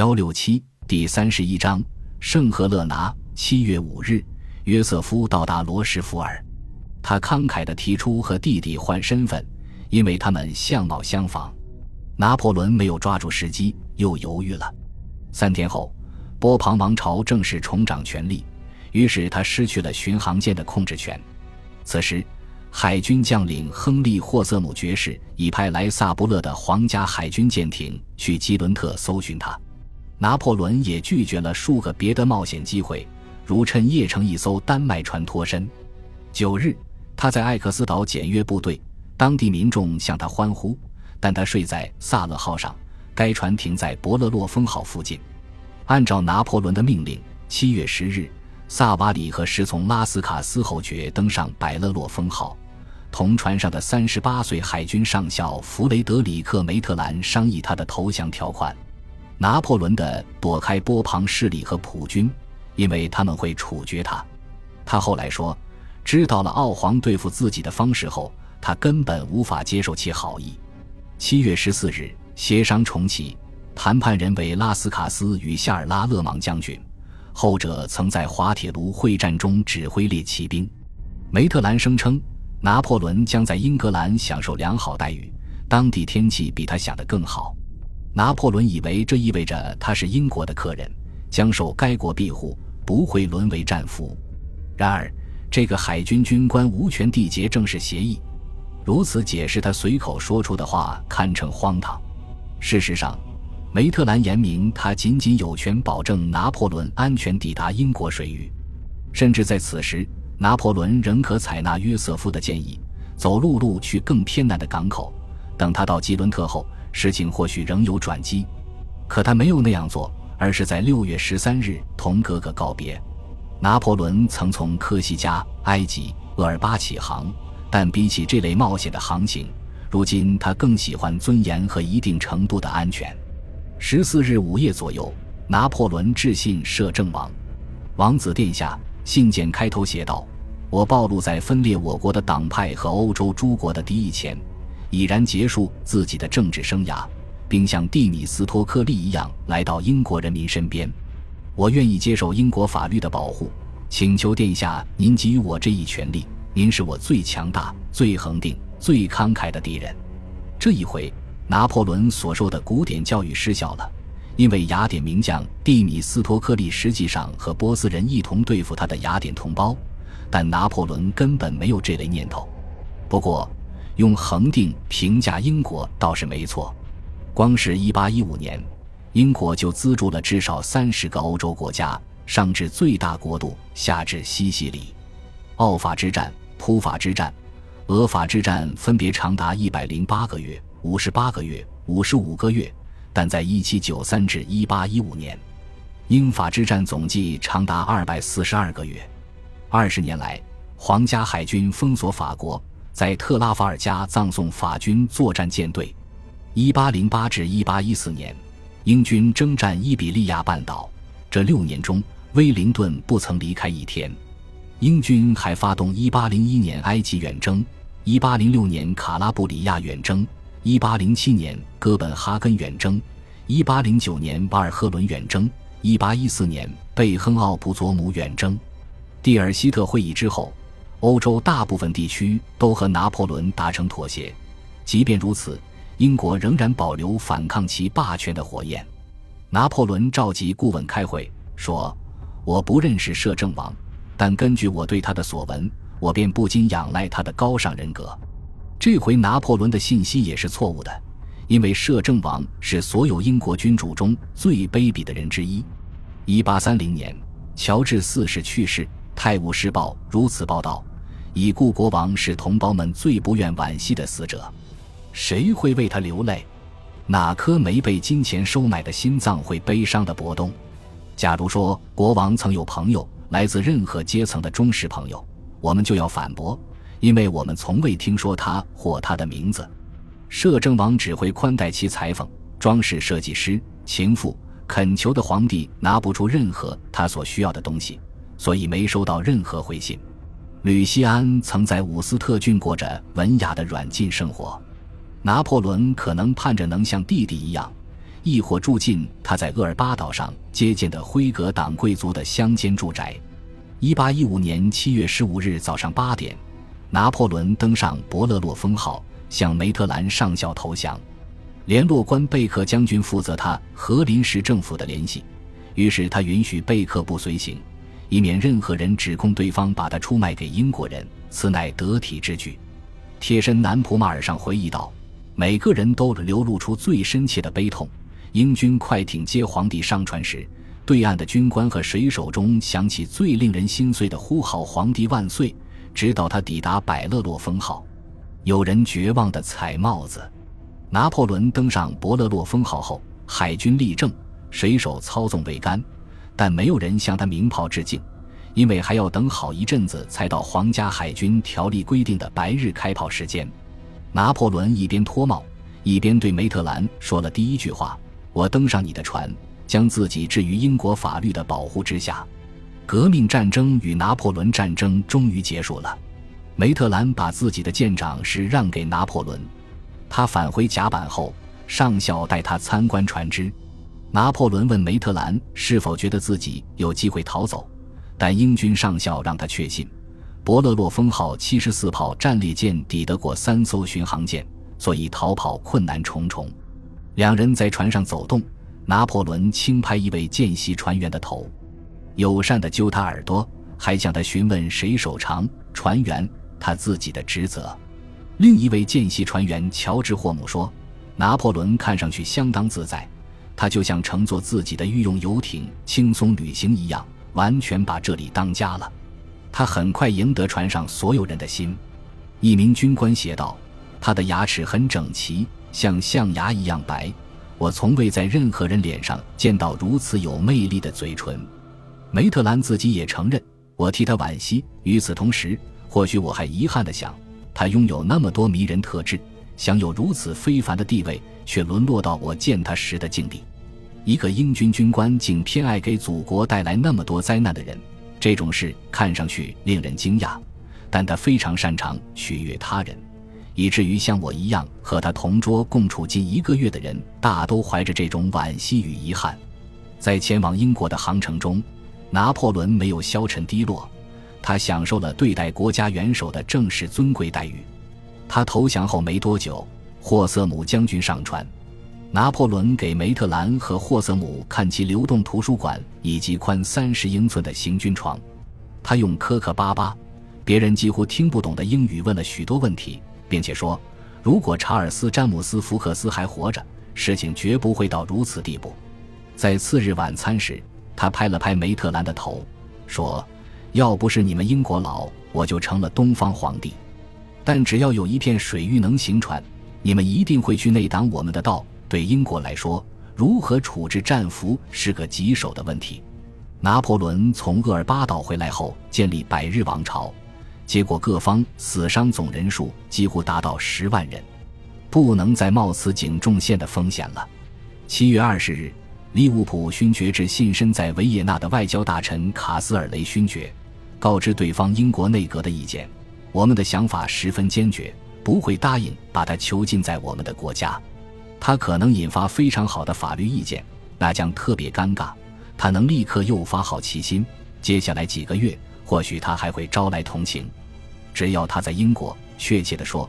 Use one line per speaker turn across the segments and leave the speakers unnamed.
幺六七第三十一章圣赫勒拿。七月五日，约瑟夫到达罗什福尔，他慷慨地提出和弟弟换身份，因为他们相貌相仿。拿破仑没有抓住时机，又犹豫了。三天后，波旁王朝正式重掌权力，于是他失去了巡航舰的控制权。此时，海军将领亨利·霍瑟姆爵士已派来萨布勒的皇家海军舰艇去基伦特搜寻他。拿破仑也拒绝了数个别的冒险机会。如趁夜乘一艘丹麦船脱身。九日，他在艾克斯岛检阅部队，当地民众向他欢呼，但他睡在萨勒号上。该船停在伯勒洛峰号附近。按照拿破仑的命令，七月十日，萨瓦里和侍从拉斯卡斯侯爵登上百勒洛峰号，同船上的三十八岁海军上校弗雷德里克梅特兰商议他的投降条款。拿破仑的躲开波旁势力和普军。因为他们会处决他，他后来说，知道了奥皇对付自己的方式后，他根本无法接受其好意。七月十四日，协商重启，谈判人为拉斯卡斯与夏尔拉勒芒将军，后者曾在滑铁卢会战中指挥列骑兵。梅特兰声称，拿破仑将在英格兰享受良好待遇，当地天气比他想的更好。拿破仑以为这意味着他是英国的客人，将受该国庇护。不会沦为战俘。然而，这个海军军官无权缔结正式协议。如此解释他随口说出的话，堪称荒唐。事实上，梅特兰言明，他仅仅有权保证拿破仑安全抵达英国水域。甚至在此时，拿破仑仍可采纳约瑟夫的建议，走陆路去更偏南的港口。等他到吉伦特后，事情或许仍有转机。可他没有那样做。而是在六月十三日同哥哥告别。拿破仑曾从科西嘉、埃及、厄尔巴起航，但比起这类冒险的航行，如今他更喜欢尊严和一定程度的安全。十四日午夜左右，拿破仑致信摄政王：“王子殿下，信件开头写道：‘我暴露在分裂我国的党派和欧洲诸国的敌意前，已然结束自己的政治生涯。’”并像蒂米斯托克利一样来到英国人民身边，我愿意接受英国法律的保护，请求殿下您给予我这一权利。您是我最强大、最恒定、最慷慨的敌人。这一回，拿破仑所受的古典教育失效了，因为雅典名将蒂米斯托克利实际上和波斯人一同对付他的雅典同胞，但拿破仑根本没有这类念头。不过，用恒定评价英国倒是没错。光是1815年，英国就资助了至少三十个欧洲国家，上至最大国度，下至西西里。奥法之战、普法之战、俄法之战分别长达108个月、58个月、55个月，但在1793至1815年，英法之战总计长达242个月。二十年来，皇家海军封锁法国，在特拉法尔加葬送法军作战舰队。一八零八至一八一四年，英军征战伊比利亚半岛。这六年中，威灵顿不曾离开一天。英军还发动一八零一年埃及远征，一八零六年卡拉布里亚远征，一八零七年哥本哈根远征，一八零九年巴尔赫伦远征，一八一四年贝亨奥普佐姆远征。蒂尔希特会议之后，欧洲大部分地区都和拿破仑达成妥协。即便如此。英国仍然保留反抗其霸权的火焰。拿破仑召集顾问开会，说：“我不认识摄政王，但根据我对他的所闻，我便不禁仰赖他的高尚人格。”这回拿破仑的信息也是错误的，因为摄政王是所有英国君主中最卑鄙的人之一。一八三零年，乔治四世去世，《泰晤士报》如此报道：“已故国王是同胞们最不愿惋惜的死者。”谁会为他流泪？哪颗没被金钱收买的心脏会悲伤的搏动？假如说国王曾有朋友，来自任何阶层的忠实朋友，我们就要反驳，因为我们从未听说他或他的名字。摄政王只会宽待其裁缝、装饰设计师、情妇，恳求的皇帝拿不出任何他所需要的东西，所以没收到任何回信。吕西安曾在伍斯特郡过着文雅的软禁生活。拿破仑可能盼着能像弟弟一样，亦或住进他在厄尔巴岛上接见的辉格党贵族的乡间住宅。一八一五年七月十五日早上八点，拿破仑登上伯勒洛峰号，向梅特兰上校投降。联络官贝克将军负责他和临时政府的联系，于是他允许贝克不随行，以免任何人指控对方把他出卖给英国人。此乃得体之举。贴身南普马尔上回忆道：“每个人都流露出最深切的悲痛。英军快艇接皇帝上船时，对岸的军官和水手中响起最令人心碎的呼号：‘皇帝万岁！’直到他抵达百勒洛峰号，有人绝望地踩帽子。”拿破仑登上伯勒洛峰号后，海军立正，水手操纵桅杆，但没有人向他鸣炮致敬，因为还要等好一阵子才到皇家海军条例规定的白日开炮时间。拿破仑一边脱帽，一边对梅特兰说了第一句话：“我登上你的船，将自己置于英国法律的保护之下。”革命战争与拿破仑战争终于结束了。梅特兰把自己的舰长室让给拿破仑。他返回甲板后，上校带他参观船只。拿破仑问梅特兰是否觉得自己有机会逃走，但英军上校让他确信，伯勒洛峰号七十四炮战列舰抵得过三艘巡航舰，所以逃跑困难重重。两人在船上走动，拿破仑轻拍一位见习船员的头，友善地揪他耳朵，还向他询问谁手长船员他自己的职责。另一位见习船员乔治霍姆说：“拿破仑看上去相当自在，他就像乘坐自己的御用游艇轻松旅行一样，完全把这里当家了。他很快赢得船上所有人的心。”一名军官写道：“他的牙齿很整齐，像象牙一样白。我从未在任何人脸上见到如此有魅力的嘴唇。”梅特兰自己也承认：“我替他惋惜。与此同时，或许我还遗憾地想。”他拥有那么多迷人特质，享有如此非凡的地位，却沦落到我见他时的境地。一个英军军官竟偏爱给祖国带来那么多灾难的人，这种事看上去令人惊讶。但他非常擅长取悦他人，以至于像我一样和他同桌共处近一个月的人，大都怀着这种惋惜与遗憾。在前往英国的航程中，拿破仑没有消沉低落。他享受了对待国家元首的正式尊贵待遇。他投降后没多久，霍瑟姆将军上船，拿破仑给梅特兰和霍瑟姆看其流动图书馆以及宽三十英寸的行军床。他用磕磕巴巴、别人几乎听不懂的英语问了许多问题，并且说：“如果查尔斯·詹姆斯·福克斯还活着，事情绝不会到如此地步。”在次日晚餐时，他拍了拍梅特兰的头，说。要不是你们英国佬，我就成了东方皇帝。但只要有一片水域能行船，你们一定会去内挡我们的道。对英国来说，如何处置战俘是个棘手的问题。拿破仑从厄尔巴岛回来后，建立百日王朝，结果各方死伤总人数几乎达到十万人，不能再冒此井中线的风险了。七月二十日，利物浦勋爵致信身在维也纳的外交大臣卡斯尔雷勋爵。告知对方英国内阁的意见，我们的想法十分坚决，不会答应把他囚禁在我们的国家。他可能引发非常好的法律意见，那将特别尴尬。他能立刻诱发好奇心，接下来几个月，或许他还会招来同情。只要他在英国，确切地说，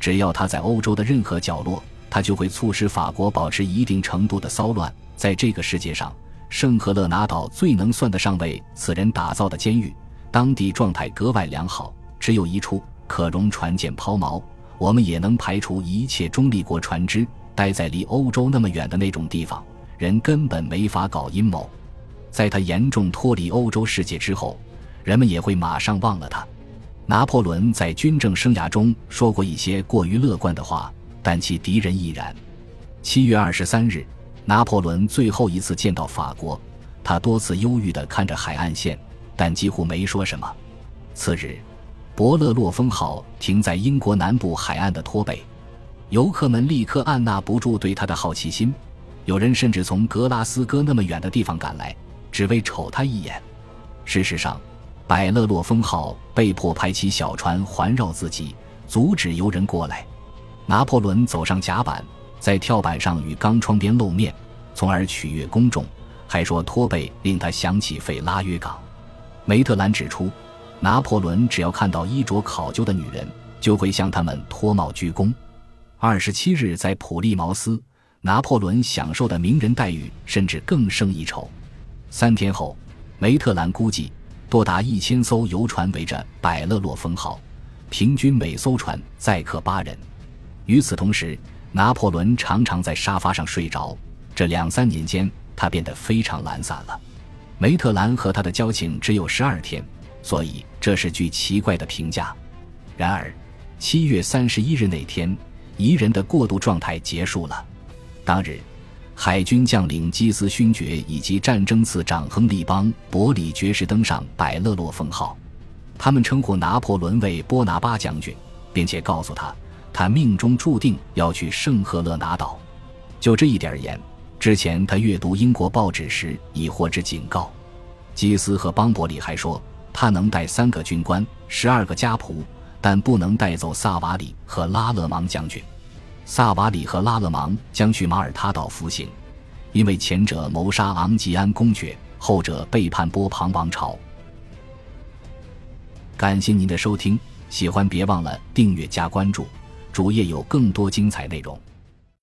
只要他在欧洲的任何角落，他就会促使法国保持一定程度的骚乱。在这个世界上，圣赫勒拿岛最能算得上为此人打造的监狱。当地状态格外良好，只有一处可容船舰抛锚。我们也能排除一切中立国船只待在离欧洲那么远的那种地方，人根本没法搞阴谋。在他严重脱离欧洲世界之后，人们也会马上忘了他。拿破仑在军政生涯中说过一些过于乐观的话，但其敌人亦然。七月二十三日，拿破仑最后一次见到法国，他多次忧郁地看着海岸线。但几乎没说什么。次日，伯勒洛峰号停在英国南部海岸的托北，游客们立刻按捺不住对他的好奇心，有人甚至从格拉斯哥那么远的地方赶来，只为瞅他一眼。事实上，百乐洛峰号被迫派起小船环绕自己，阻止游人过来。拿破仑走上甲板，在跳板上与钢窗边露面，从而取悦公众，还说托贝令他想起费拉约港。梅特兰指出，拿破仑只要看到衣着考究的女人，就会向他们脱帽鞠躬。二十七日在普利茅斯，拿破仑享受的名人待遇甚至更胜一筹。三天后，梅特兰估计多达一千艘游船围着百乐洛封号，平均每艘船载客八人。与此同时，拿破仑常常在沙发上睡着。这两三年间，他变得非常懒散了。梅特兰和他的交情只有十二天，所以这是句奇怪的评价。然而，七月三十一日那天，宜人的过渡状态结束了。当日，海军将领基斯勋爵以及战争次长亨利邦伯里爵士登上百乐洛封号，他们称呼拿破仑为波拿巴将军，并且告诉他。他命中注定要去圣赫勒拿岛，就这一点而言，之前他阅读英国报纸时已获知警告。基斯和邦伯里还说，他能带三个军官、十二个家仆，但不能带走萨瓦里和拉勒芒将军。萨瓦里和拉勒芒将去马耳他岛服刑，因为前者谋杀昂吉安公爵，后者背叛波旁王朝。感谢您的收听，喜欢别忘了订阅加关注。主页有更多精彩内容。